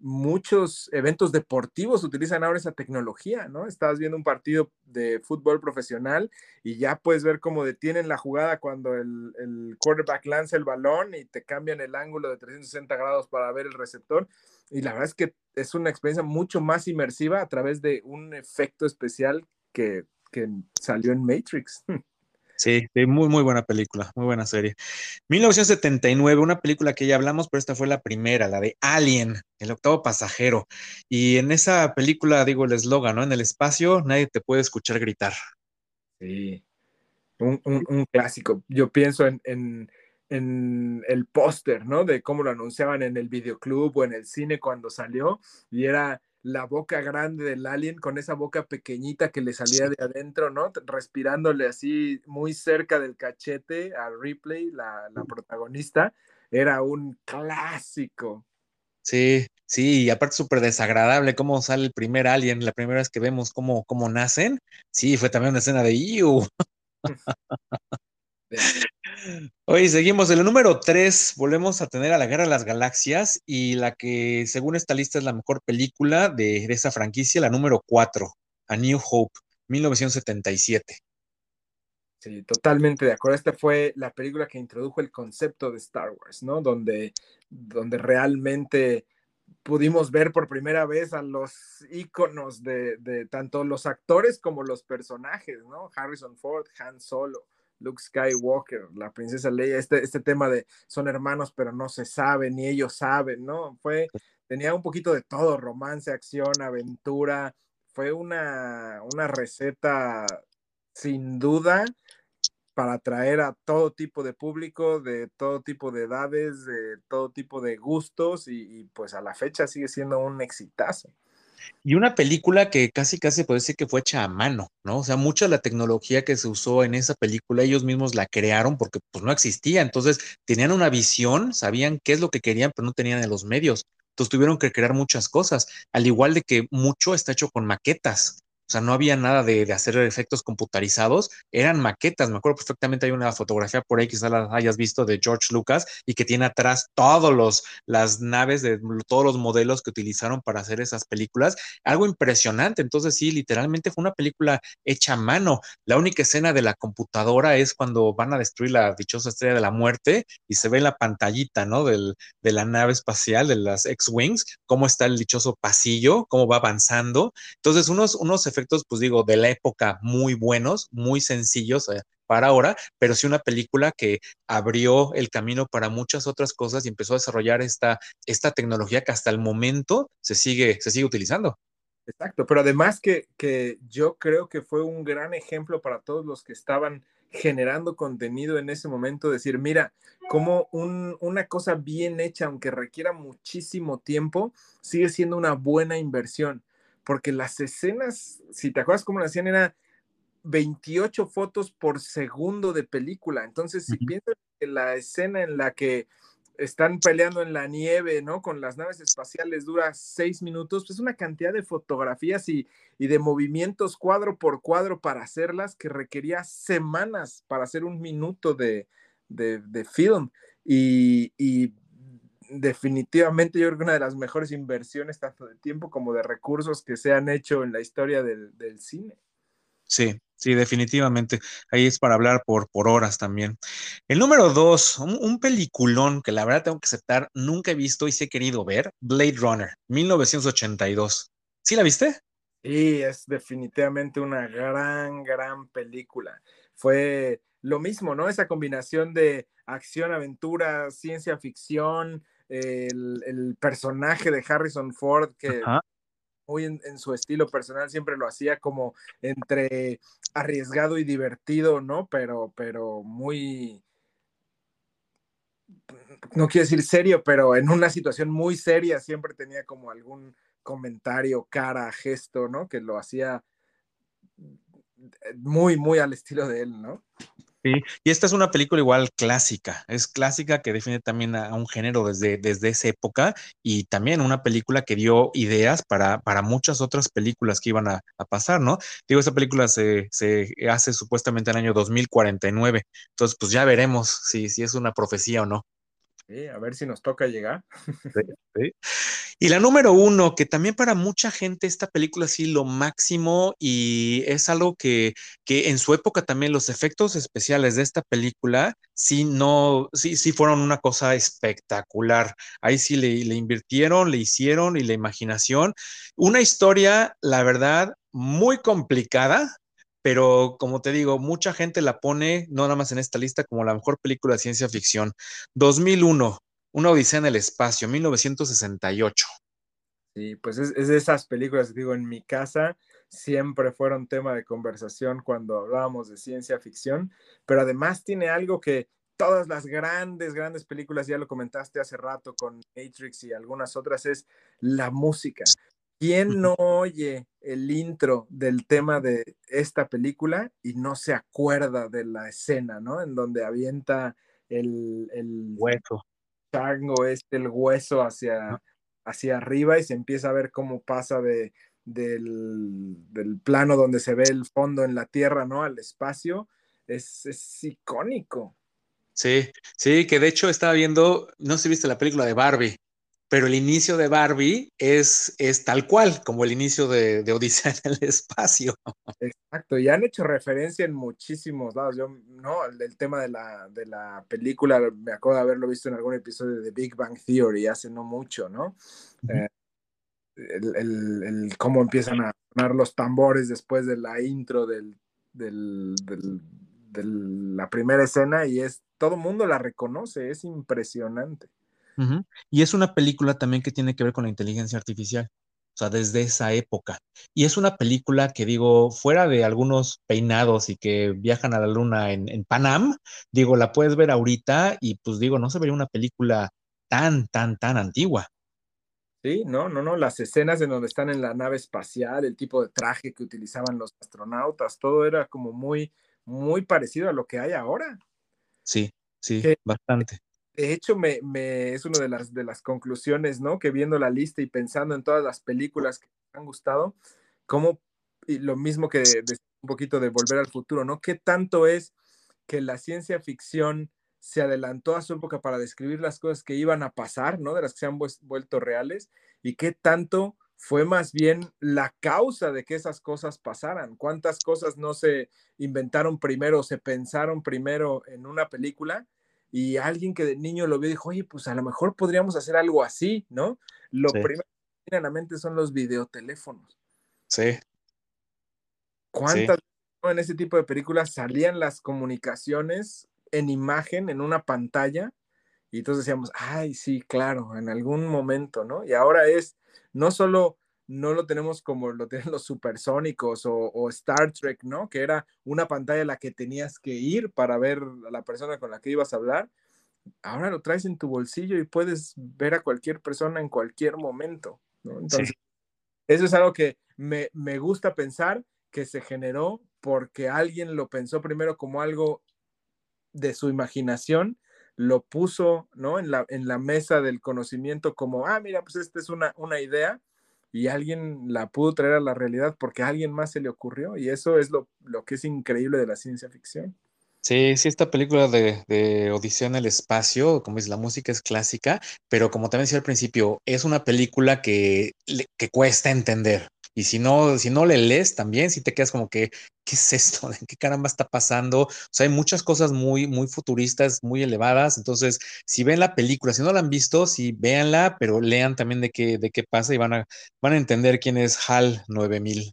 muchos eventos deportivos utilizan ahora esa tecnología, ¿no? Estabas viendo un partido de fútbol profesional y ya puedes ver cómo detienen la jugada cuando el, el, quarterback lanza el balón y te cambian el ángulo de 360 grados para ver el receptor. Y la verdad es que es una experiencia mucho más inmersiva a través de un efecto especial que, que salió en Matrix. Sí, muy, muy buena película, muy buena serie. 1979, una película que ya hablamos, pero esta fue la primera, la de Alien, el octavo pasajero. Y en esa película, digo el eslogan, ¿no? En el espacio nadie te puede escuchar gritar. Sí, un, clásico. Yo pienso en, en, en el póster, ¿no? De cómo lo anunciaban en el videoclub o en el cine cuando salió, y era la boca grande del alien con esa boca pequeñita que le salía de adentro, ¿no? Respirándole así muy cerca del cachete a Ripley, la, protagonista, era un clásico. Sí, sí, y aparte súper desagradable cómo sale el primer alien, la primera vez que vemos cómo, cómo nacen. Sí, fue también una escena de ¡Iu! Hoy seguimos en el número 3, volvemos a tener a la Guerra de las Galaxias y la que según esta lista es la mejor película de, esa franquicia, la número 4, A New Hope, 1977. Sí, totalmente de acuerdo. Esta fue la película que introdujo el concepto de Star Wars, ¿no? Donde, donde realmente pudimos ver por primera vez a los íconos de tanto los actores como los personajes, ¿no? Harrison Ford, Han Solo, Luke Skywalker, la princesa Leia, este, este tema de son hermanos pero no se sabe, ni ellos saben, ¿no? Fue, tenía un poquito de todo, romance, acción, aventura, fue una, una receta sin duda para atraer a todo tipo de público, de todo tipo de edades, de todo tipo de gustos y, pues a la fecha sigue siendo un exitazo. Y una película que casi, casi puede decir que fue hecha a mano, ¿no? O sea, mucha la tecnología que se usó en esa película, ellos mismos la crearon porque pues no existía. Entonces, tenían una visión, sabían qué es lo que querían, pero no tenían los medios. Entonces, tuvieron que crear muchas cosas, al igual de que mucho está hecho con maquetas. Sea, no había nada de, hacer efectos computarizados, eran maquetas. Me acuerdo perfectamente, hay una fotografía por ahí, quizás la hayas visto, de George Lucas y que tiene atrás todos los, las naves de todos los modelos que utilizaron para hacer esas películas. Algo impresionante. Entonces, sí, literalmente fue una película hecha a mano. La única escena de la computadora es cuando van a destruir la dichosa estrella de la muerte y se ve la pantallita, ¿no? Del, de la nave espacial, de las X-Wings, cómo está el dichoso pasillo, cómo va avanzando. Entonces, unos, unos efectos pues digo, de la época muy buenos, muy sencillos eh, para ahora, pero sí una película que abrió el camino para muchas otras cosas y empezó a desarrollar esta, esta tecnología que hasta el momento se sigue, se sigue utilizando. Exacto, pero además que, que yo creo que fue un gran ejemplo para todos los que estaban generando contenido en ese momento, decir, mira, como una cosa bien hecha, aunque requiera muchísimo tiempo, sigue siendo una buena inversión porque las escenas, si te acuerdas cómo lo hacían, era 28 fotos por segundo de película. Entonces, si piensas en la escena en la que están peleando en la nieve, ¿no? Con las naves espaciales dura seis minutos, pues una cantidad de fotografías y, de movimientos cuadro por cuadro para hacerlas que requería semanas para hacer un minuto de, film. Y, y definitivamente yo creo que una de las mejores inversiones, tanto de tiempo como de recursos que se han hecho en la historia del, cine. Sí, sí, definitivamente. Ahí es para hablar por, por horas también. El número dos, un, peliculón que la verdad tengo que aceptar, nunca he visto y sí he querido ver, Blade Runner, 1982. ¿Sí la viste? Sí, es definitivamente una gran, gran película. Fue lo mismo, ¿no? Esa combinación de acción, aventura, ciencia ficción, el, personaje de Harrison Ford, que muy en, su estilo personal siempre lo hacía como entre arriesgado y divertido, ¿no? Pero, pero muy, no quiero decir serio, pero en una situación muy seria siempre tenía como algún comentario, cara, gesto, ¿no? Que lo hacía muy, muy al estilo de él, ¿no? Sí, y esta es una película igual clásica, es clásica que define también a, un género desde, desde esa época y también una película que dio ideas para, para muchas otras películas que iban a, pasar, ¿no? Digo, esa película se, se, hace supuestamente en el año 2049, entonces pues ya veremos si, si es una profecía o no. Sí, a ver si nos toca llegar. Y la número uno, que también para mucha gente esta película sí lo máximo y es algo que, que en su época también los efectos especiales de esta película sí no, sí, sí fueron una cosa espectacular. Ahí sí le, le invirtieron, le hicieron y la imaginación. Una historia, la verdad, muy complicada, pero como te digo, mucha gente la pone, no nada más en esta lista, como la mejor película de ciencia ficción. 2001, Una Odisea en el Espacio, 1968. Sí, pues es, de esas películas, digo, en mi casa siempre fueron tema de conversación cuando hablábamos de ciencia ficción, pero además tiene algo que todas las grandes, grandes películas, ya lo comentaste hace rato con Matrix y algunas otras, es la música. ¿Quién no oye el intro del tema de esta película y no se acuerda de la escena, ¿no? En donde avienta el, el hueso. Chango este, el hueso hacia, hacia arriba y se empieza a ver cómo pasa de, del, plano donde se ve el fondo en la tierra, ¿no? Al espacio. Es, es icónico. Sí, sí, que de hecho estaba viendo, no sé si viste la película de Barbie, pero el inicio de Barbie es, es tal cual como el inicio de, de, Odisea en el espacio. Exacto, y han hecho referencia en muchísimos lados. Yo, no, el, tema de la, de la, película, me acuerdo de haberlo visto en algún episodio de Big Bang Theory hace no mucho, ¿no? Eh, el, el, el, cómo empiezan a sonar los tambores después de la intro del, del, del, de la primera escena y es, todo el mundo la reconoce, es impresionante. Y es una película también que tiene que ver con la inteligencia artificial. O sea, desde esa época. Y es una película que digo, fuera de algunos peinados y que viajan a la luna en, en Panam, digo, la puedes ver ahorita y pues digo, no se vería una película tan, tan, tan antigua. Sí, no, no, no, las escenas en donde están en la nave espacial, el tipo de traje que utilizaban los astronautas, todo era como muy, muy parecido a lo que hay ahora. Sí, sí, bastante. De hecho, me, es una de las, de las conclusiones, ¿no? Que viendo la lista y pensando en todas las películas que han gustado, como, y lo mismo que un poquito de Volver al Futuro, ¿no? ¿Qué tanto es que la ciencia ficción se adelantó a su época para describir las cosas que iban a pasar, ¿no? De las que se han vuelto reales, y qué tanto fue más bien la causa de que esas cosas pasaran. ¿Cuántas cosas no se inventaron primero, se pensaron primero en una película? Y alguien que de niño lo vio dijo, oye, pues a lo mejor podríamos hacer algo así, ¿no? Lo primero que viene a la mente son los videoteléfonos. Sí. ¿Cuántas en ese tipo de películas salían las comunicaciones en imagen, en una pantalla, y entonces decíamos, ay, sí, claro, en algún momento, ¿no? Y ahora es, no solo no lo tenemos como lo tienen los supersónicos o, o, Star Trek, ¿no? Que era una pantalla a la que tenías que ir para ver a la persona con la que ibas a hablar. Ahora lo traes en tu bolsillo y puedes ver a cualquier persona en cualquier momento, ¿no? Entonces, eso es algo que me, me gusta pensar que se generó porque alguien lo pensó primero como algo de su imaginación, lo puso, ¿no? En la, en la mesa del conocimiento como, ah, mira, pues esta es una, una idea y alguien la pudo traer a la realidad porque a alguien más se le ocurrió y eso es lo, lo que es increíble de la ciencia ficción. Sí, sí, esta película de, de, Odisea en el espacio, como es la música es clásica, pero como también decía al principio, es una película que, que cuesta entender. Y si no, si no le lees también, si te quedas como que, ¿qué es esto? ¿En qué caramba está pasando? O sea, hay muchas cosas muy, muy futuristas, muy elevadas. Entonces, si ven la película, si no la han visto, sí, véanla, pero lean también de qué, de qué pasa y van a, van a entender quién es HAL 9000.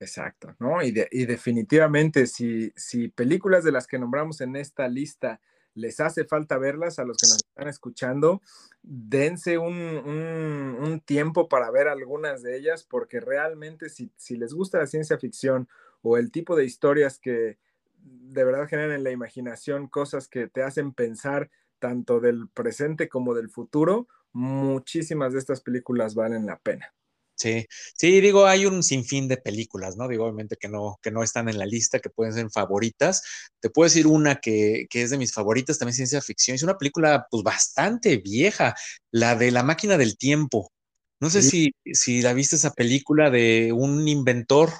Exacto, ¿no? Y, y definitivamente, si, si películas de las que nombramos en esta lista les hace falta verlas a los que nos están escuchando, dense un, un, tiempo para ver algunas de ellas, porque realmente si, si, les gusta la ciencia ficción o el tipo de historias que de verdad generan en la imaginación cosas que te hacen pensar tanto del presente como del futuro, muchísimas de estas películas valen la pena. Sí, sí, digo, hay un sinfín de películas, ¿no? Digo, obviamente que no, que no están en la lista, que pueden ser favoritas. Te puedo decir una que, que es de mis favoritas, también ciencia ficción. Es una película, pues, bastante vieja, la de La máquina del tiempo. No sé si, si la viste esa película de un inventor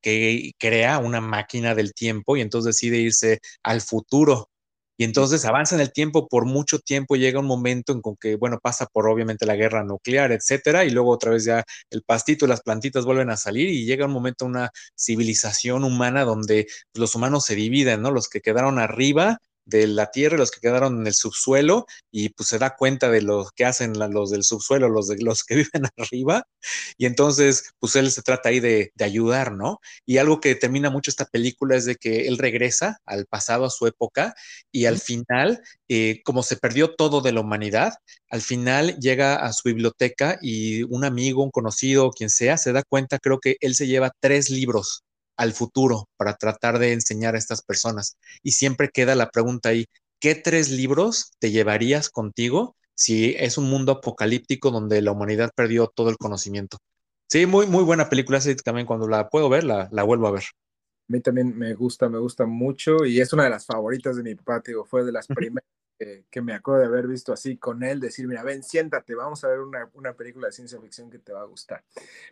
que crea una máquina del tiempo y entonces decide irse al futuro y entonces avanza en el tiempo por mucho tiempo, llega un momento en que, bueno, pasa por obviamente la guerra nuclear, etcétera, y luego otra vez ya el pastito y las plantitas vuelven a salir y llega un momento una civilización humana donde los humanos se dividen, ¿no? Los que quedaron arriba de la tierra, los que quedaron en el subsuelo, y pues se da cuenta de lo que hacen los del subsuelo, los de los que viven arriba, y entonces pues él se trata ahí de, de, ayudar, ¿no? Y algo que determina mucho esta película es de que él regresa al pasado, a su época, y al final, eh, como se perdió todo de la humanidad, al final llega a su biblioteca y un amigo, un conocido, quien sea, se da cuenta, creo que él se lleva tres libros al futuro para tratar de enseñar a estas personas. Y siempre queda la pregunta ahí, ¿qué tres libros te llevarías contigo si es un mundo apocalíptico donde la humanidad perdió todo el conocimiento? Sí, muy, muy buena película. También cuando la puedo ver, la, la vuelvo a ver. A mí también me gusta, me gusta mucho y es una de las favoritas de mi papá, fue de las primeras que, me acuerdo de haber visto así con él, decir, mira, ven, siéntate, vamos a ver una, una, película de ciencia ficción que te va a gustar.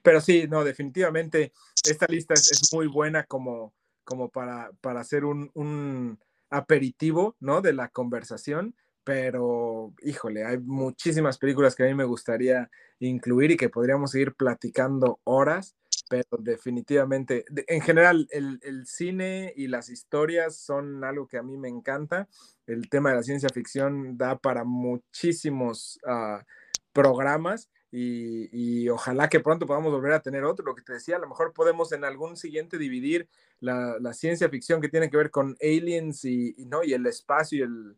Pero sí, no, definitivamente esta lista es, muy buena como, como para, para hacer un, un, aperitivo, ¿no? De la conversación, pero híjole, hay muchísimas películas que a mí me gustaría incluir y que podríamos seguir platicando horas pero definitivamente, en general, el, cine y las historias son algo que a mí me encanta. El tema de la ciencia ficción da para muchísimos uh, programas y, y, ojalá que pronto podamos volver a tener otro. Lo que te decía, a lo mejor podemos en algún siguiente dividir la, ciencia ficción que tiene que ver con aliens y, y, ¿no? y el espacio y el,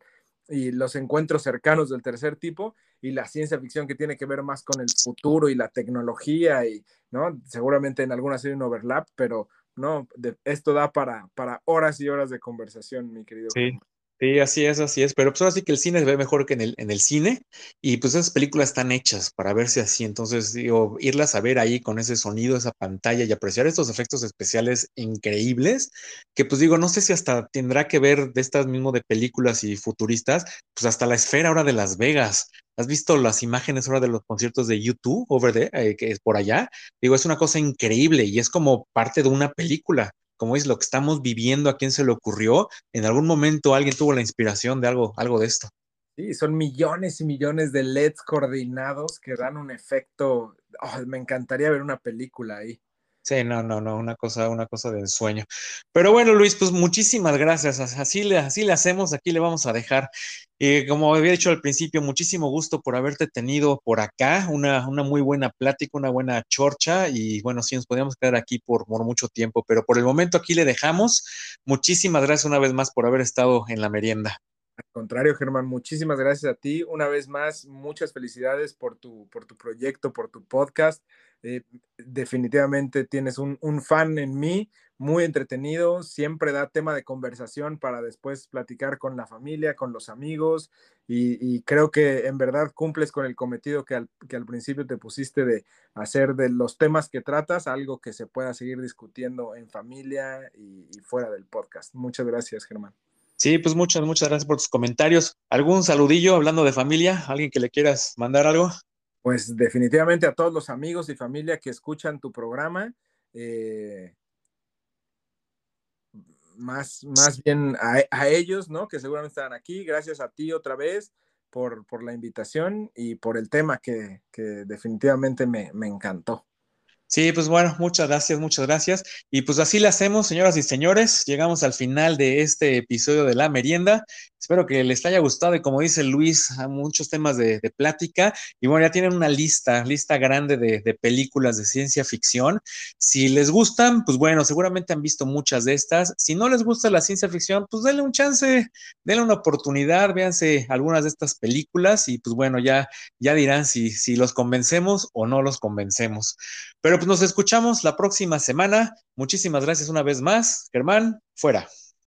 y los encuentros cercanos del tercer tipo y la ciencia ficción que tiene que ver más con el futuro y la tecnología y, ¿no? Seguramente en alguna serie un overlap, pero no, esto da para, para horas y horas de conversación, mi querido. Sí. Sí, así es, así es. Pero pues ahora sí que el cine se ve mejor que en el, en el cine. Y pues esas películas están hechas para verse así. Entonces, digo, irlas a ver ahí con ese sonido, esa pantalla y apreciar estos efectos especiales increíbles. Que pues digo, no sé si hasta tendrá que ver de estas mismo de películas y futuristas, pues hasta la esfera ahora de Las Vegas. ¿Has visto las imágenes ahora de los conciertos de YouTube over there, eh, que es por allá? Digo, es una cosa increíble y es como parte de una película como es lo que estamos viviendo, a quién se le ocurrió, en algún momento alguien tuvo la inspiración de algo, algo de esto. Sí, son millones y millones de LEDs coordinados que dan un efecto. Oh, me encantaría ver una película ahí. Sí, no, no, no, una cosa, una cosa de ensueño. Pero bueno, Luis, pues muchísimas gracias. Así le, así le hacemos, aquí le vamos a dejar. Eh, como había dicho al principio, muchísimo gusto por haberte tenido por acá, una, una muy buena plática, una buena chorcha, y bueno, sí nos podíamos quedar aquí por, por mucho tiempo, pero por el momento aquí le dejamos. Muchísimas gracias una vez más por haber estado en la merienda. Al contrario, Germán, muchísimas gracias a ti. Una vez más, muchas felicidades por tu, por tu proyecto, por tu podcast. Eh, definitivamente tienes un, fan en mí, muy entretenido, siempre da tema de conversación para después platicar con la familia, con los amigos, y, creo que en verdad cumples con el cometido que al, que al, principio te pusiste de hacer de los temas que tratas algo que se pueda seguir discutiendo en familia y, y fuera del podcast. Muchas gracias, Germán. Sí, pues muchas, muchas gracias por tus comentarios. ¿Algún saludillo hablando de familia? ¿Alguien que le quieras mandar algo? Pues definitivamente a todos los amigos y familia que escuchan tu programa, eh, más, más bien a, ellos, ¿no? Que seguramente están aquí. Gracias a ti otra vez por, por la invitación y por el tema que, que definitivamente me, me encantó. Sí, pues bueno, muchas gracias, muchas gracias. Y pues así le hacemos, señoras y señores. Llegamos al final de este episodio de La Merienda. Espero que les haya gustado y como dice Luis, a muchos temas de, plática. Y bueno, ya tienen una lista, lista grande de, de, películas de ciencia ficción. Si les gustan, pues bueno, seguramente han visto muchas de estas. Si no les gusta la ciencia ficción, pues denle un chance, denle una oportunidad, véanse algunas de estas películas y pues bueno, ya, ya dirán si, si los convencemos o no los convencemos. Pero pues nos escuchamos la próxima semana. Muchísimas gracias una vez más. Germán, fuera.